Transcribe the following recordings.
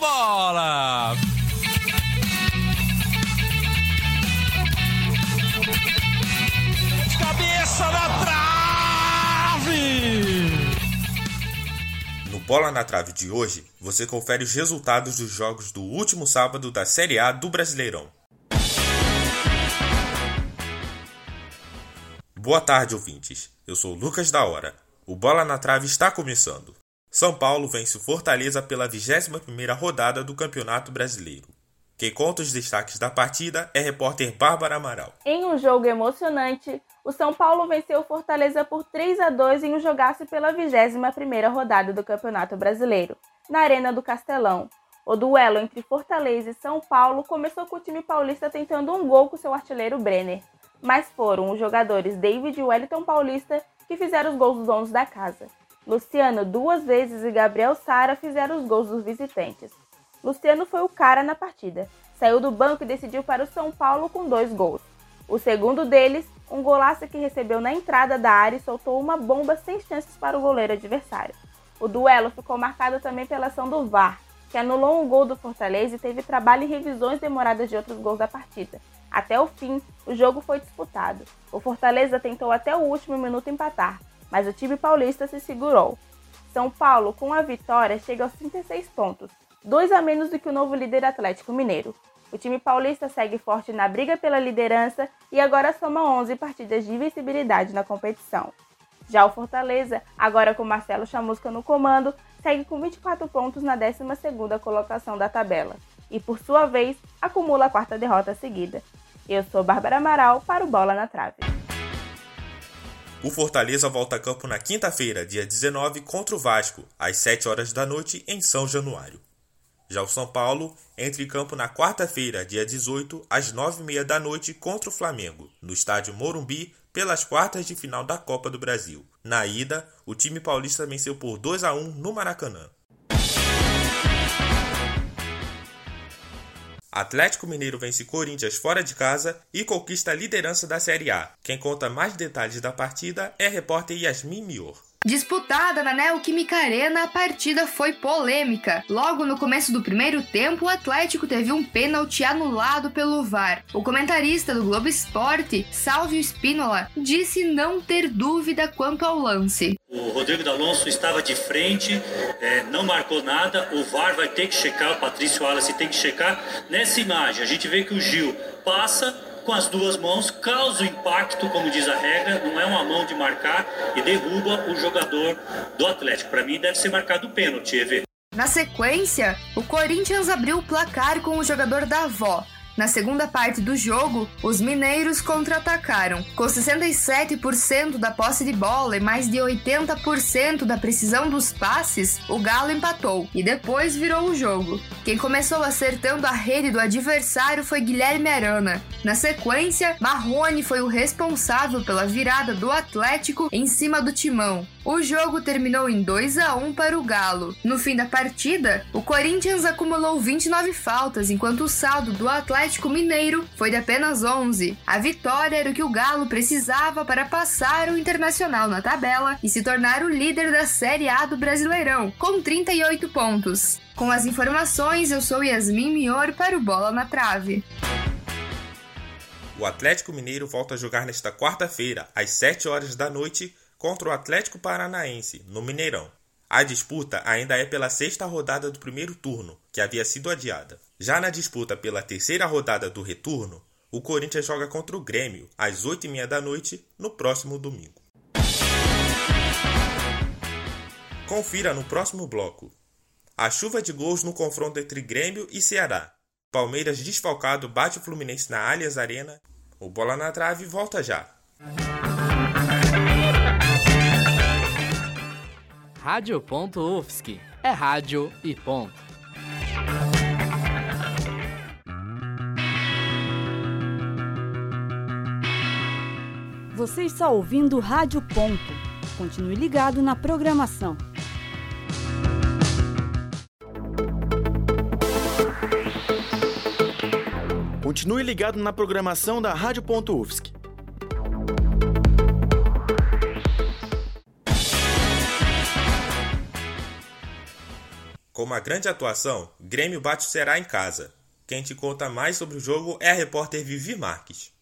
bola! Cabeça na trave! No Bola na Trave de hoje, você confere os resultados dos jogos do último sábado da Série A do Brasileirão. Boa tarde, ouvintes. Eu sou Lucas da Hora. O Bola na Trave está começando. São Paulo vence o Fortaleza pela 21ª rodada do Campeonato Brasileiro. Quem conta os destaques da partida é repórter Bárbara Amaral. Em um jogo emocionante, o São Paulo venceu o Fortaleza por 3 a 2 em um jogaço pela 21ª rodada do Campeonato Brasileiro, na Arena do Castelão. O duelo entre Fortaleza e São Paulo começou com o time paulista tentando um gol com seu artilheiro Brenner mas foram os jogadores David e Wellington Paulista que fizeram os gols dos donos da casa. Luciano duas vezes e Gabriel Sara fizeram os gols dos visitantes. Luciano foi o cara na partida. Saiu do banco e decidiu para o São Paulo com dois gols. O segundo deles, um golaço que recebeu na entrada da área e soltou uma bomba sem chances para o goleiro adversário. O duelo ficou marcado também pela ação do VAR, que anulou um gol do Fortaleza e teve trabalho e revisões demoradas de outros gols da partida. Até o fim, o jogo foi disputado. O Fortaleza tentou até o último minuto empatar, mas o time paulista se segurou. São Paulo, com a vitória, chega aos 36 pontos, dois a menos do que o novo líder Atlético Mineiro. O time paulista segue forte na briga pela liderança e agora soma 11 partidas de invencibilidade na competição. Já o Fortaleza, agora com Marcelo Chamusca no comando, segue com 24 pontos na 12ª colocação da tabela e, por sua vez, acumula a quarta derrota seguida. Eu sou Bárbara Amaral para o Bola na Trave. O Fortaleza volta a campo na quinta-feira, dia 19, contra o Vasco, às 7 horas da noite, em São Januário. Já o São Paulo entra em campo na quarta-feira, dia 18, às 9h30 da noite, contra o Flamengo, no estádio Morumbi, pelas quartas de final da Copa do Brasil. Na ida, o time paulista venceu por 2 a 1 no Maracanã. Atlético Mineiro vence Corinthians fora de casa e conquista a liderança da Série A. Quem conta mais detalhes da partida é a repórter Yasmin Mior. Disputada na Neoquímica Arena, a partida foi polêmica. Logo no começo do primeiro tempo, o Atlético teve um pênalti anulado pelo VAR. O comentarista do Globo Esporte, Salvio Spínola, disse não ter dúvida quanto ao lance. O Rodrigo D'Alonso estava de frente, é, não marcou nada. O VAR vai ter que checar, o Patrício Wallace tem que checar. Nessa imagem, a gente vê que o Gil passa com as duas mãos, causa o impacto, como diz a regra, não é uma mão de marcar e derruba o jogador do Atlético. Para mim deve ser marcado o pênalti, EV. Na sequência, o Corinthians abriu o placar com o jogador da avó, na segunda parte do jogo, os mineiros contra-atacaram. Com 67% da posse de bola e mais de 80% da precisão dos passes, o Galo empatou e depois virou o jogo. Quem começou acertando a rede do adversário foi Guilherme Arana. Na sequência, Marrone foi o responsável pela virada do Atlético em cima do timão. O jogo terminou em 2 a 1 para o Galo. No fim da partida, o Corinthians acumulou 29 faltas, enquanto o saldo do Atlético Mineiro foi de apenas 11. A vitória era o que o Galo precisava para passar o Internacional na tabela e se tornar o líder da Série A do Brasileirão, com 38 pontos. Com as informações, eu sou Yasmin Mior para o Bola na Trave. O Atlético Mineiro volta a jogar nesta quarta-feira, às 7 horas da noite, contra o Atlético Paranaense, no Mineirão. A disputa ainda é pela sexta rodada do primeiro turno, que havia sido adiada. Já na disputa pela terceira rodada do retorno, o Corinthians joga contra o Grêmio às 8h30 da noite no próximo domingo. Confira no próximo bloco. A chuva de gols no confronto entre Grêmio e Ceará. Palmeiras desfalcado bate o Fluminense na Allianz Arena. O Bola na Trave volta já. Rádio.UFSC é rádio e ponto. Você está ouvindo Rádio Ponto. Continue ligado na programação. Continue ligado na programação da Rádio.UFSC. Com uma grande atuação, Grêmio bate o Ceará em casa. Quem te conta mais sobre o jogo é a repórter Vivi Marques.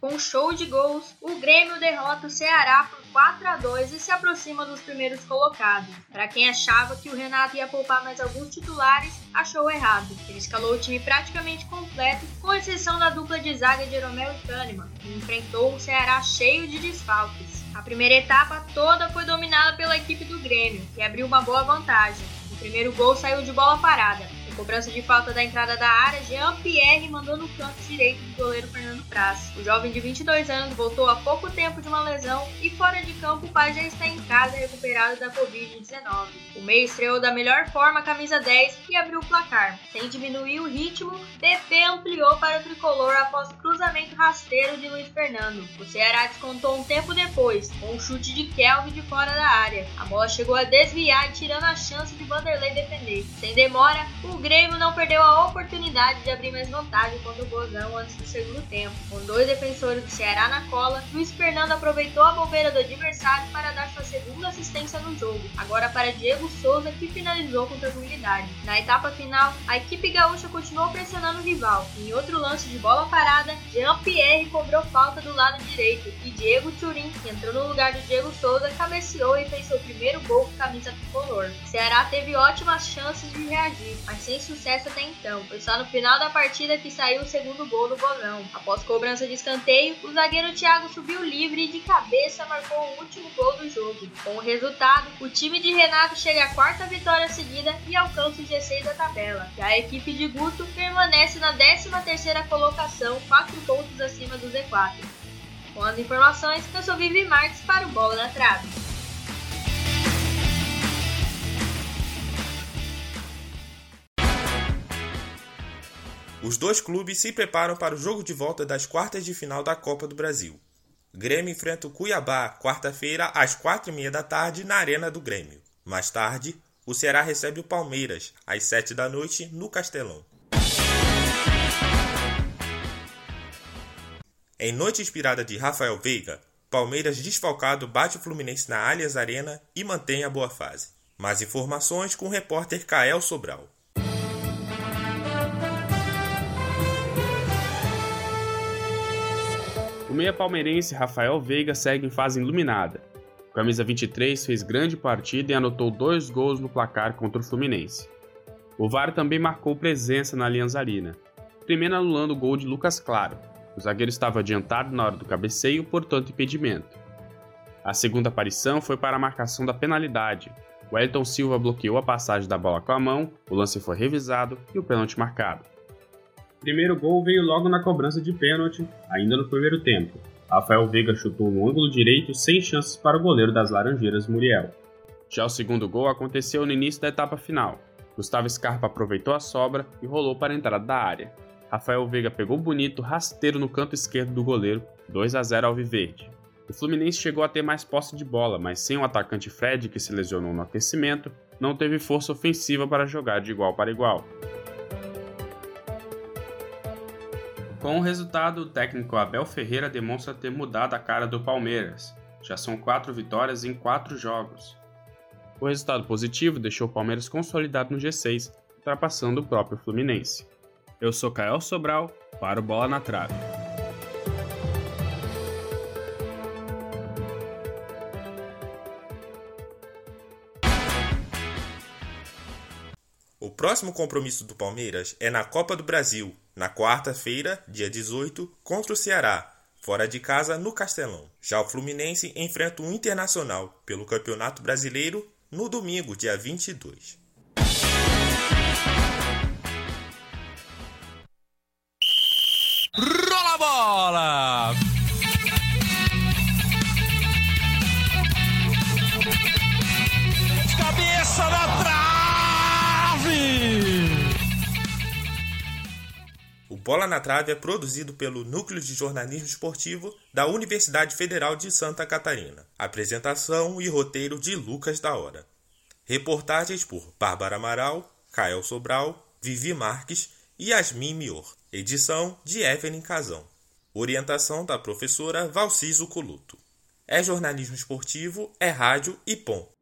Com show de gols, o Grêmio derrota o Ceará por 4 a 2 e se aproxima dos primeiros colocados. Para quem achava que o Renato ia poupar mais alguns titulares, achou errado. Ele escalou o time praticamente completo, com exceção da dupla de zaga de Romeu e Kahneman, que enfrentou o Ceará cheio de desfalques. A primeira etapa toda foi dominada pela equipe do Grêmio, que abriu uma boa vantagem. O primeiro gol saiu de bola parada, cobrança de falta da entrada da área, Jean-Pierre mandou no canto direito do goleiro Fernando Praz. O jovem de 22 anos voltou há pouco tempo de uma lesão e fora de campo o pai já está em casa recuperado da Covid-19. O meio estreou da melhor forma a camisa 10 e abriu o placar. Sem diminuir o ritmo, PP ampliou para o tricolor após cruzamento rasteiro de Luiz Fernando. O Ceará descontou um tempo depois, com um chute de Kelvin de fora da área. A bola chegou a desviar, tirando a chance de Vanderlei defender. Sem demora, o Grêmio não perdeu a oportunidade de abrir mais vantagem contra o Bozão antes do segundo tempo. Com dois defensores do Ceará na cola, Luiz Fernando aproveitou a bobeira do adversário para dar sua segunda assistência no jogo, agora para Diego Souza, que finalizou com tranquilidade. Na etapa final, a equipe gaúcha continuou pressionando o rival. Em outro lance de bola parada, Jean-Pierre cobrou falta do lado direito e Diego Turin, que entrou no lugar de Diego Souza, cabeceou e fez seu primeiro gol com camisa tricolor. Ceará teve ótimas chances de reagir, mas sem sucesso até então. Foi só no final da partida que saiu o segundo gol do bolão. Após cobrança de escanteio, o zagueiro Thiago subiu livre e de cabeça marcou o último gol do jogo. Com o resultado, o time de Renato chega à quarta vitória seguida e alcança o G6 da tabela. Já a equipe de Guto permanece na 13ª colocação, 4 pontos acima do Z4. Com as informações, eu sou Vivi Marques para o Bola na Trave. Os dois clubes se preparam para o jogo de volta das quartas de final da Copa do Brasil. Grêmio enfrenta o Cuiabá quarta-feira às quatro e meia da tarde na Arena do Grêmio. Mais tarde, o Ceará recebe o Palmeiras às sete da noite no Castelão. Em noite inspirada de Rafael Veiga, Palmeiras desfalcado bate o Fluminense na Allianz Arena e mantém a boa fase. Mais informações com o repórter Kael Sobral. O meia palmeirense Rafael Veiga segue em fase iluminada. O camisa 23 fez grande partida e anotou dois gols no placar contra o Fluminense. O VAR também marcou presença na Allianz Arena, primeiro anulando o gol de Lucas Claro. O zagueiro estava adiantado na hora do cabeceio, portanto impedimento. A segunda aparição foi para a marcação da penalidade. O Elton Silva bloqueou a passagem da bola com a mão, o lance foi revisado e o pênalti marcado. Primeiro gol veio logo na cobrança de pênalti, ainda no primeiro tempo. Rafael Veiga chutou no ângulo direito sem chances para o goleiro das Laranjeiras, Muriel. Já o segundo gol aconteceu no início da etapa final. Gustavo Scarpa aproveitou a sobra e rolou para a entrada da área. Rafael Veiga pegou bonito, rasteiro no canto esquerdo do goleiro, 2 a 0 ao Viverde. O Fluminense chegou a ter mais posse de bola, mas sem o atacante Fred, que se lesionou no aquecimento, não teve força ofensiva para jogar de igual para igual. Com o resultado, o técnico Abel Ferreira demonstra ter mudado a cara do Palmeiras. Já são quatro vitórias em quatro jogos. O resultado positivo deixou o Palmeiras consolidado no G6, ultrapassando o próprio Fluminense. Eu sou Kael Sobral, para o Bola na Trave. Próximo compromisso do Palmeiras é na Copa do Brasil, na quarta-feira, dia 18, contra o Ceará, fora de casa no Castelão. Já o Fluminense enfrenta o Internacional pelo Campeonato Brasileiro no domingo, dia 22. Rola a bola! Bola na Trave é produzido pelo Núcleo de Jornalismo Esportivo da Universidade Federal de Santa Catarina. Apresentação e roteiro de Lucas da Hora. Reportagens por Bárbara Amaral, Cael Sobral, Vivi Marques e Yasmin Mior. Edição de Evelyn Casão. Orientação da professora Valciso Coluto. É jornalismo esportivo, é rádio e pom.